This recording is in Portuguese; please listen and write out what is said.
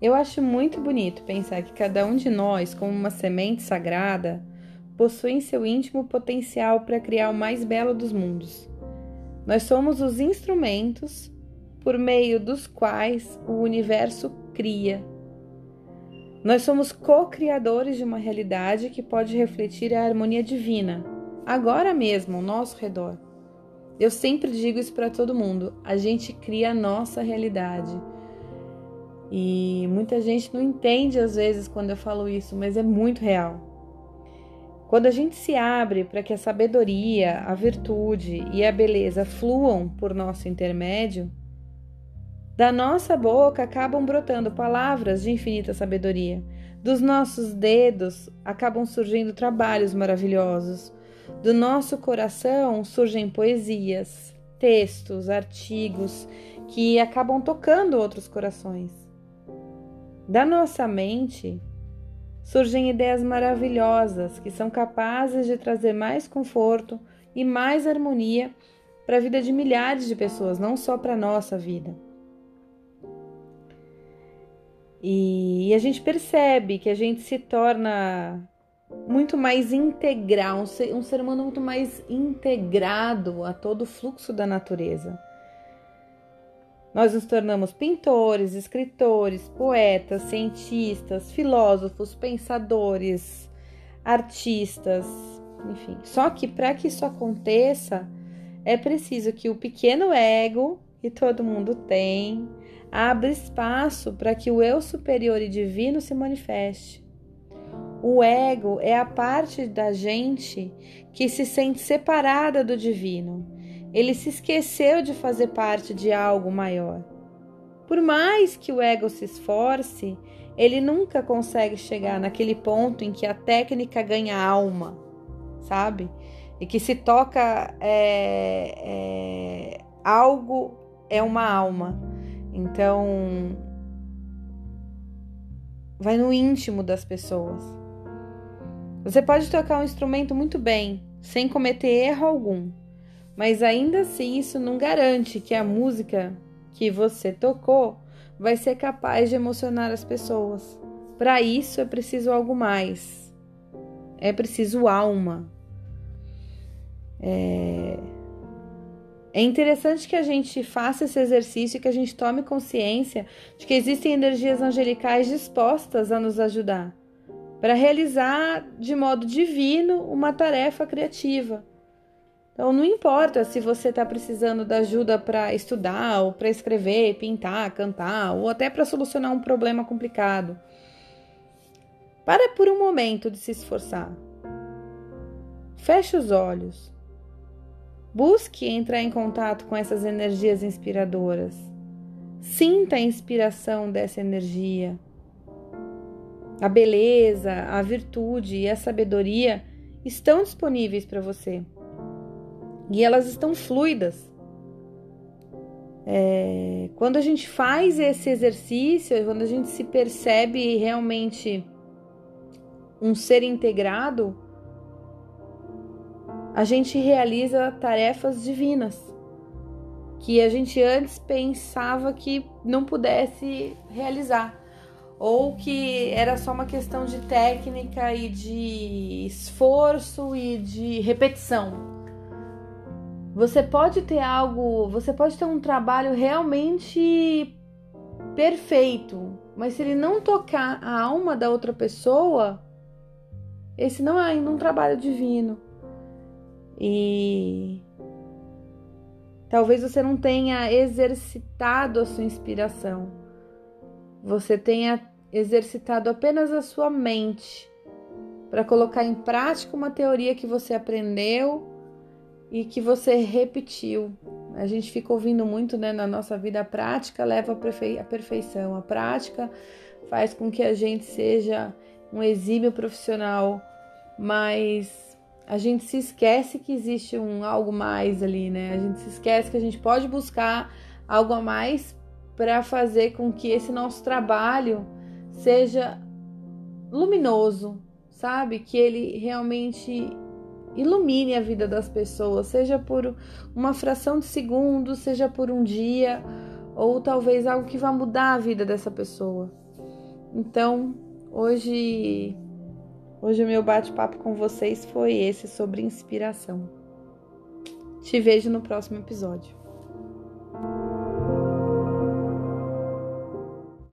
Eu acho muito bonito pensar que cada um de nós, como uma semente sagrada, possui em seu íntimo potencial para criar o mais belo dos mundos. Nós somos os instrumentos por meio dos quais o universo cria. Nós somos co-criadores de uma realidade que pode refletir a harmonia divina, agora mesmo, ao nosso redor. Eu sempre digo isso para todo mundo: a gente cria a nossa realidade. E muita gente não entende às vezes quando eu falo isso, mas é muito real. Quando a gente se abre para que a sabedoria, a virtude e a beleza fluam por nosso intermédio, da nossa boca acabam brotando palavras de infinita sabedoria. Dos nossos dedos acabam surgindo trabalhos maravilhosos. Do nosso coração surgem poesias, textos, artigos que acabam tocando outros corações. Da nossa mente surgem ideias maravilhosas que são capazes de trazer mais conforto e mais harmonia para a vida de milhares de pessoas, não só para a nossa vida. E a gente percebe que a gente se torna muito mais integral, um ser, um ser humano muito mais integrado a todo o fluxo da natureza. Nós nos tornamos pintores, escritores, poetas, cientistas, filósofos, pensadores, artistas, enfim. Só que para que isso aconteça, é preciso que o pequeno ego que todo mundo tem abra espaço para que o eu superior e divino se manifeste. O ego é a parte da gente que se sente separada do divino ele se esqueceu de fazer parte de algo maior. Por mais que o ego se esforce, ele nunca consegue chegar naquele ponto em que a técnica ganha alma, sabe? E que se toca é, é, algo é uma alma. Então, vai no íntimo das pessoas. Você pode tocar um instrumento muito bem, sem cometer erro algum mas ainda assim isso não garante que a música que você tocou vai ser capaz de emocionar as pessoas. Para isso é preciso algo mais. É preciso alma. É... é interessante que a gente faça esse exercício e que a gente tome consciência de que existem energias angelicais dispostas a nos ajudar para realizar de modo divino uma tarefa criativa. Então não importa se você está precisando da ajuda para estudar, ou para escrever, pintar, cantar, ou até para solucionar um problema complicado. Para por um momento de se esforçar. Feche os olhos. Busque entrar em contato com essas energias inspiradoras. Sinta a inspiração dessa energia. A beleza, a virtude e a sabedoria estão disponíveis para você e elas estão fluidas. É, quando a gente faz esse exercício, quando a gente se percebe realmente um ser integrado, a gente realiza tarefas divinas que a gente antes pensava que não pudesse realizar, ou que era só uma questão de técnica e de esforço e de repetição. Você pode ter algo, você pode ter um trabalho realmente perfeito, mas se ele não tocar a alma da outra pessoa, esse não é ainda um trabalho divino. E talvez você não tenha exercitado a sua inspiração. Você tenha exercitado apenas a sua mente para colocar em prática uma teoria que você aprendeu e que você repetiu. A gente fica ouvindo muito né, na nossa vida, a prática leva à perfeição, a prática faz com que a gente seja um exímio profissional, mas a gente se esquece que existe um algo mais ali, né? A gente se esquece que a gente pode buscar algo a mais para fazer com que esse nosso trabalho seja luminoso, sabe? Que ele realmente Ilumine a vida das pessoas, seja por uma fração de segundo, seja por um dia, ou talvez algo que vá mudar a vida dessa pessoa. Então, hoje hoje o meu bate-papo com vocês foi esse sobre inspiração. Te vejo no próximo episódio.